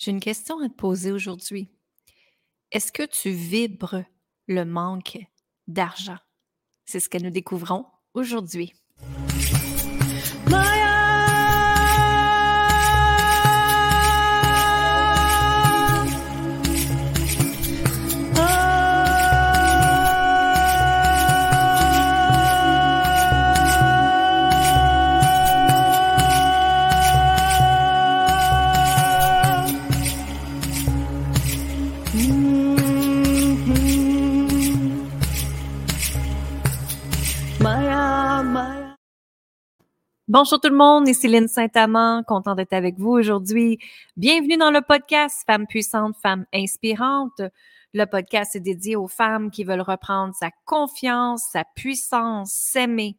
J'ai une question à te poser aujourd'hui. Est-ce que tu vibres le manque d'argent? C'est ce que nous découvrons aujourd'hui. Bonjour tout le monde, ici Céline Saint-Amand, contente d'être avec vous aujourd'hui. Bienvenue dans le podcast Femmes puissantes, femmes inspirantes. Le podcast est dédié aux femmes qui veulent reprendre sa confiance, sa puissance, s'aimer,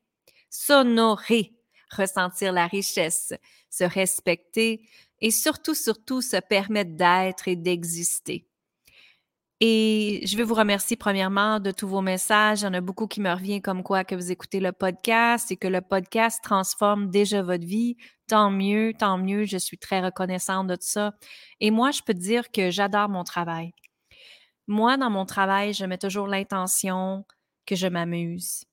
s'honorer, ressentir la richesse, se respecter et surtout, surtout se permettre d'être et d'exister. Et je veux vous remercier premièrement de tous vos messages. Il y en a beaucoup qui me reviennent comme quoi que vous écoutez le podcast et que le podcast transforme déjà votre vie. Tant mieux, tant mieux. Je suis très reconnaissante de ça. Et moi, je peux te dire que j'adore mon travail. Moi, dans mon travail, je mets toujours l'intention que je m'amuse.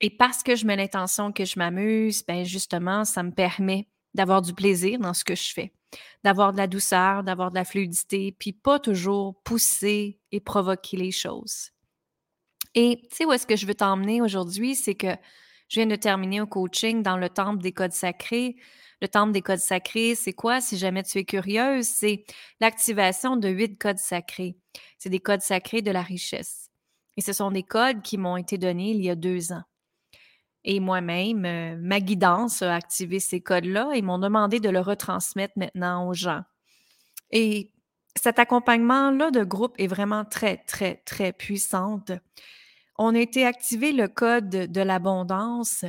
Et parce que je mets l'intention que je m'amuse, ben justement, ça me permet d'avoir du plaisir dans ce que je fais d'avoir de la douceur, d'avoir de la fluidité, puis pas toujours pousser et provoquer les choses. Et tu sais où est-ce que je veux t'emmener aujourd'hui, c'est que je viens de terminer un coaching dans le temple des codes sacrés. Le temple des codes sacrés, c'est quoi? Si jamais tu es curieuse, c'est l'activation de huit codes sacrés. C'est des codes sacrés de la richesse. Et ce sont des codes qui m'ont été donnés il y a deux ans. Et moi-même, euh, ma guidance a activé ces codes-là et m'ont demandé de le retransmettre maintenant aux gens. Et cet accompagnement-là de groupe est vraiment très, très, très puissante. On a été activé le code de l'abondance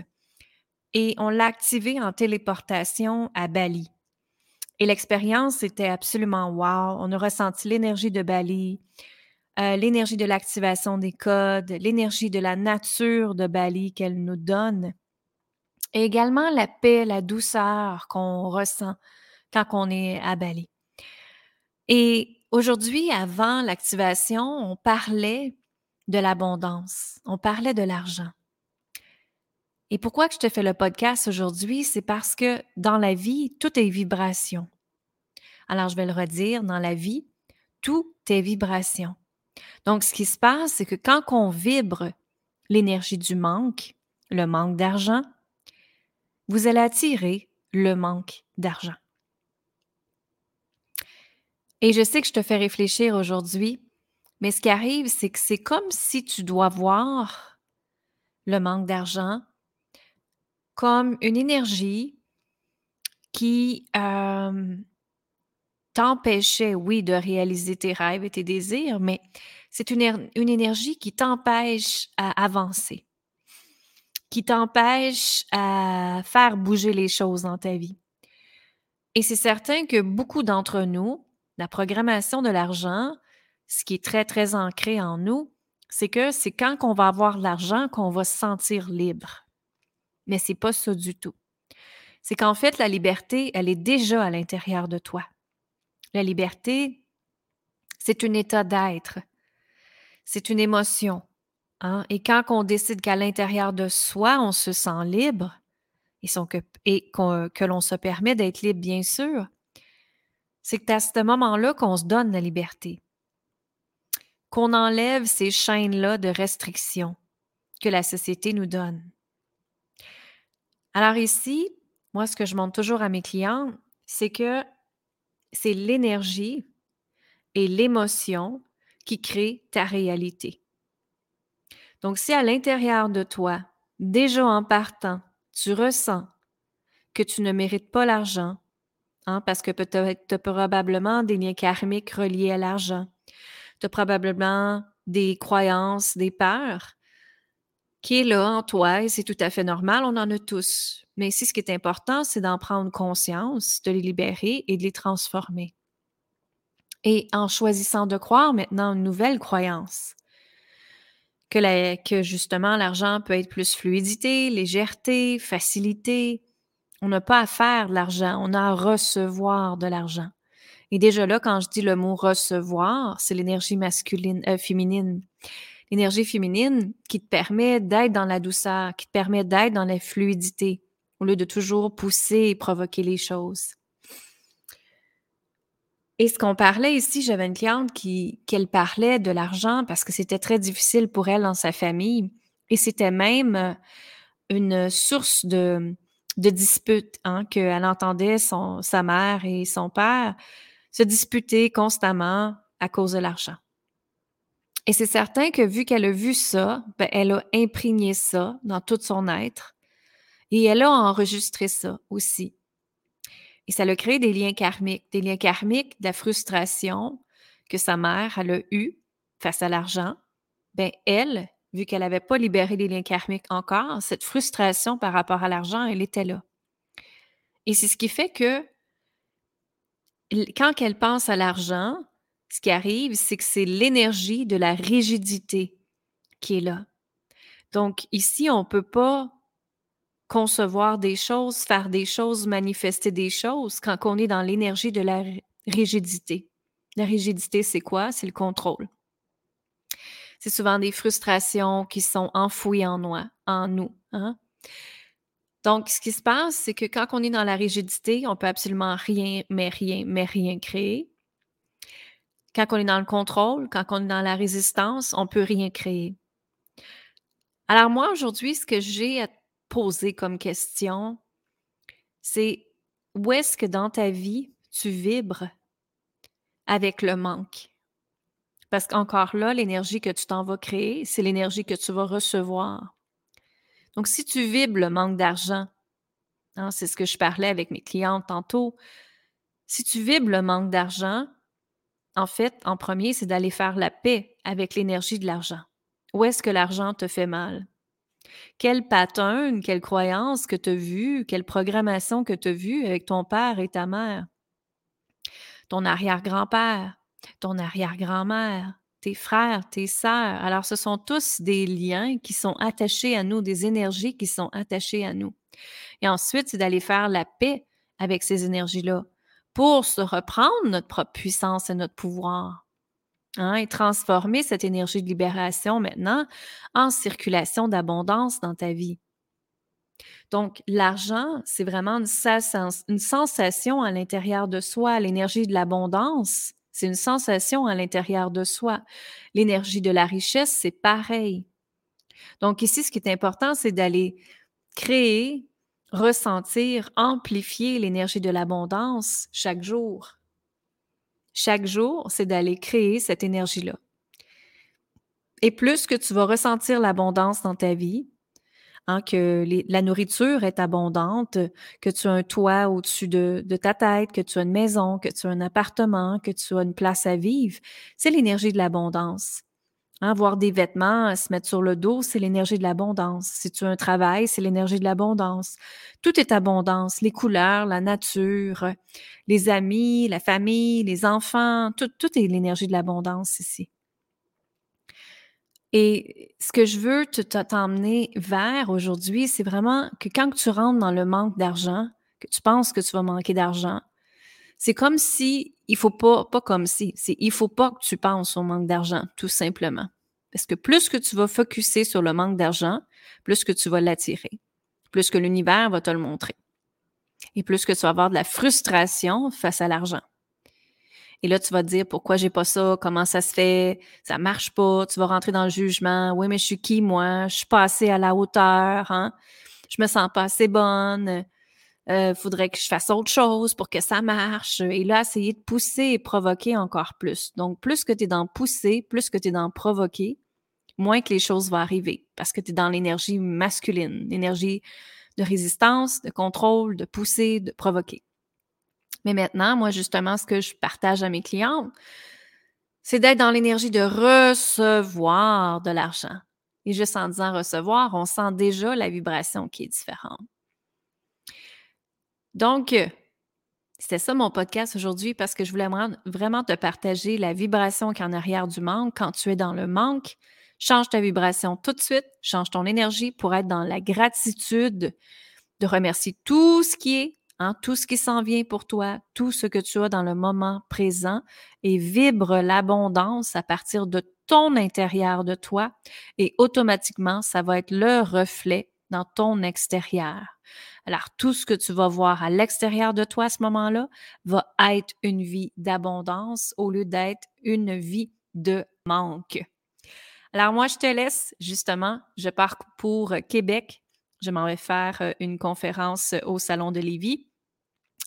et on l'a activé en téléportation à Bali. Et l'expérience était absolument wow. On a ressenti l'énergie de Bali. Euh, l'énergie de l'activation des codes, l'énergie de la nature de Bali qu'elle nous donne, et également la paix, la douceur qu'on ressent quand on est à Bali. Et aujourd'hui, avant l'activation, on parlait de l'abondance, on parlait de l'argent. Et pourquoi je te fais le podcast aujourd'hui? C'est parce que dans la vie, tout est vibration. Alors, je vais le redire, dans la vie, tout est vibration. Donc, ce qui se passe, c'est que quand on vibre l'énergie du manque, le manque d'argent, vous allez attirer le manque d'argent. Et je sais que je te fais réfléchir aujourd'hui, mais ce qui arrive, c'est que c'est comme si tu dois voir le manque d'argent comme une énergie qui euh, t'empêchait, oui, de réaliser tes rêves et tes désirs, mais c'est une, une énergie qui t'empêche à avancer, qui t'empêche à faire bouger les choses dans ta vie. Et c'est certain que beaucoup d'entre nous, la programmation de l'argent, ce qui est très, très ancré en nous, c'est que c'est quand on va avoir l'argent qu'on va se sentir libre. Mais c'est pas ça du tout. C'est qu'en fait, la liberté, elle est déjà à l'intérieur de toi. La liberté, c'est un état d'être c'est une émotion. Hein? Et quand on décide qu'à l'intérieur de soi, on se sent libre et que l'on se permet d'être libre, bien sûr, c'est que à ce moment-là qu'on se donne la liberté, qu'on enlève ces chaînes-là de restriction que la société nous donne. Alors ici, moi, ce que je montre toujours à mes clients, c'est que c'est l'énergie et l'émotion qui crée ta réalité. Donc, si à l'intérieur de toi, déjà en partant, tu ressens que tu ne mérites pas l'argent, hein, parce que tu as probablement des liens karmiques reliés à l'argent, tu as probablement des croyances, des peurs qui est là en toi et c'est tout à fait normal, on en a tous. Mais ici, ce qui est important, c'est d'en prendre conscience, de les libérer et de les transformer et en choisissant de croire maintenant une nouvelle croyance. Que justement l'argent peut être plus fluidité, légèreté, facilité. On n'a pas à faire de l'argent, on a à recevoir de l'argent. Et déjà là, quand je dis le mot recevoir, c'est l'énergie masculine, euh, féminine. L'énergie féminine qui te permet d'être dans la douceur, qui te permet d'être dans la fluidité, au lieu de toujours pousser et provoquer les choses. Et ce qu'on parlait ici, j'avais une cliente qui qu'elle parlait de l'argent parce que c'était très difficile pour elle dans sa famille. Et c'était même euh, une source de, de dispute, hein, qu'elle entendait sa mère et son père se disputer constamment à cause de l'argent. Et c'est certain que vu qu'elle a vu ça, ben, elle a imprégné ça dans tout son être et elle a enregistré ça aussi. Et ça a créé des liens karmiques, des liens karmiques de la frustration que sa mère elle a eue face à l'argent. Ben elle, vu qu'elle n'avait pas libéré les liens karmiques encore, cette frustration par rapport à l'argent, elle était là. Et c'est ce qui fait que quand elle pense à l'argent, ce qui arrive, c'est que c'est l'énergie de la rigidité qui est là. Donc ici, on ne peut pas concevoir des choses, faire des choses, manifester des choses quand on est dans l'énergie de la rigidité. La rigidité, c'est quoi? C'est le contrôle. C'est souvent des frustrations qui sont enfouies en, nous. Hein? Donc, ce qui se passe, c'est que quand on est dans la rigidité, on peut absolument rien, mais rien, mais rien créer. Quand on est dans le contrôle, quand on est dans la résistance, on peut rien créer. Alors moi, aujourd'hui, ce que j'ai à poser comme question, c'est où est-ce que dans ta vie, tu vibres avec le manque? Parce qu'encore là, l'énergie que tu t'en vas créer, c'est l'énergie que tu vas recevoir. Donc, si tu vibres le manque d'argent, hein, c'est ce que je parlais avec mes clientes tantôt, si tu vibres le manque d'argent, en fait, en premier, c'est d'aller faire la paix avec l'énergie de l'argent. Où est-ce que l'argent te fait mal? Quel pattern, quelle croyance que tu as vu, quelle programmation que tu as vue avec ton père et ta mère, ton arrière-grand-père, ton arrière-grand-mère, tes frères, tes sœurs. Alors, ce sont tous des liens qui sont attachés à nous, des énergies qui sont attachées à nous. Et ensuite, c'est d'aller faire la paix avec ces énergies-là pour se reprendre notre propre puissance et notre pouvoir. Hein, et transformer cette énergie de libération maintenant en circulation d'abondance dans ta vie. Donc, l'argent, c'est vraiment une, sensation à l'intérieur de soi. L'énergie de l'abondance, c'est une sensation à l'intérieur de soi. L'énergie de la richesse, c'est pareil. Donc, ici, ce qui est important, c'est d'aller créer, ressentir, amplifier l'énergie de l'abondance chaque jour. Chaque jour, c'est d'aller créer cette énergie-là. Et plus que tu vas ressentir l'abondance dans ta vie, hein, que la nourriture est abondante, que tu as un toit au-dessus de, ta tête, que tu as une maison, que tu as un appartement, que tu as une place à vivre, c'est l'énergie de l'abondance. Hein, des vêtements, se mettre sur le dos, c'est l'énergie de l'abondance. Si tu as un travail, c'est l'énergie de l'abondance. Tout est abondance, les couleurs, la nature, les amis, la famille, les enfants, tout, tout est l'énergie de l'abondance ici. Et ce que je veux t'emmener vers aujourd'hui, c'est vraiment que quand tu rentres dans le manque d'argent, que tu penses que tu vas manquer d'argent, c'est comme si, il faut pas, pas comme si, c'est il faut pas que tu penses au manque d'argent, tout simplement. Parce que plus que tu vas focuser sur le manque d'argent, plus que tu vas l'attirer, plus que l'univers va te le montrer. Et plus que tu vas avoir de la frustration face à l'argent. Et là, tu vas te dire pourquoi j'ai pas ça, comment ça se fait, ça marche pas, tu vas rentrer dans le jugement? Oui, mais je suis qui, moi? Je suis pas assez à la hauteur, hein? Je me sens pas assez bonne euh, faudrait que je fasse autre chose pour que ça marche. Et là, essayer de pousser et provoquer encore plus. Donc, plus que tu es dans pousser, plus que tu es dans provoquer, moins que les choses vont arriver parce que tu es dans l'énergie masculine, l'énergie de résistance, de contrôle, de pousser, de provoquer. Mais maintenant, moi, justement, ce que je partage à mes clients, c'est d'être dans l'énergie de recevoir de l'argent. Et juste en disant recevoir, on sent déjà la vibration qui est différente. Donc, euh, c'était ça mon podcast aujourd'hui parce que je voulais vraiment te partager la vibration qui est en arrière du manque. Quand tu es dans le manque, change ta vibration tout de suite, change ton énergie pour être dans la gratitude de remercier tout ce qui est Hein, tout ce qui s'en vient pour toi, tout ce que tu as dans le moment présent et vibre l'abondance à partir de ton intérieur de toi et automatiquement, ça va être le reflet dans ton extérieur. Alors, tout ce que tu vas voir à l'extérieur de toi à ce moment-là va être une vie d'abondance au lieu d'être une vie de manque. Alors, moi, je te laisse, justement, je pars pour Québec je m'en vais faire euh, une conférence au Salon de Lévis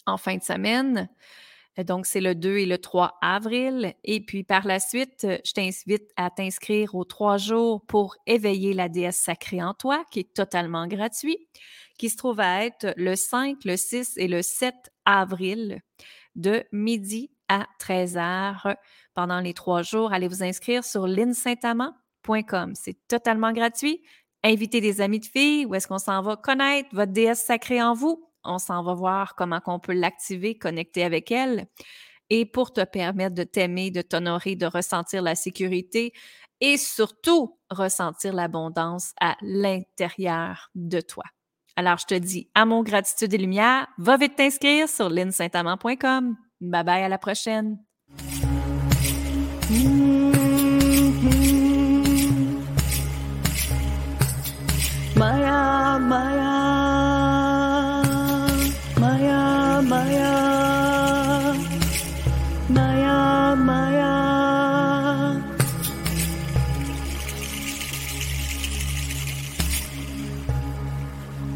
en fin de semaine. Euh, donc, c'est le 2 et le 3 avril. Et puis, par la suite, euh, je t'invite à t'inscrire aux trois jours pour éveiller la déesse sacrée en toi, qui est totalement gratuit, qui se trouve à être le 5, le 6 et le 7 avril de midi à 13 h pendant les trois jours. Allez vous inscrire sur linsaintamant.com. C'est totalement gratuit inviter des amis de filles, ou est-ce qu'on s'en va connaître votre déesse sacrée en vous? On s'en va voir comment on peut l'activer, connecter avec elle. Et pour te permettre de t'aimer, de t'honorer, de ressentir la sécurité et surtout ressentir l'abondance à l'intérieur de toi. Alors, je te dis amour, gratitude et lumière. Va vite t'inscrire sur linsaintamant.com. Bye bye, à la prochaine.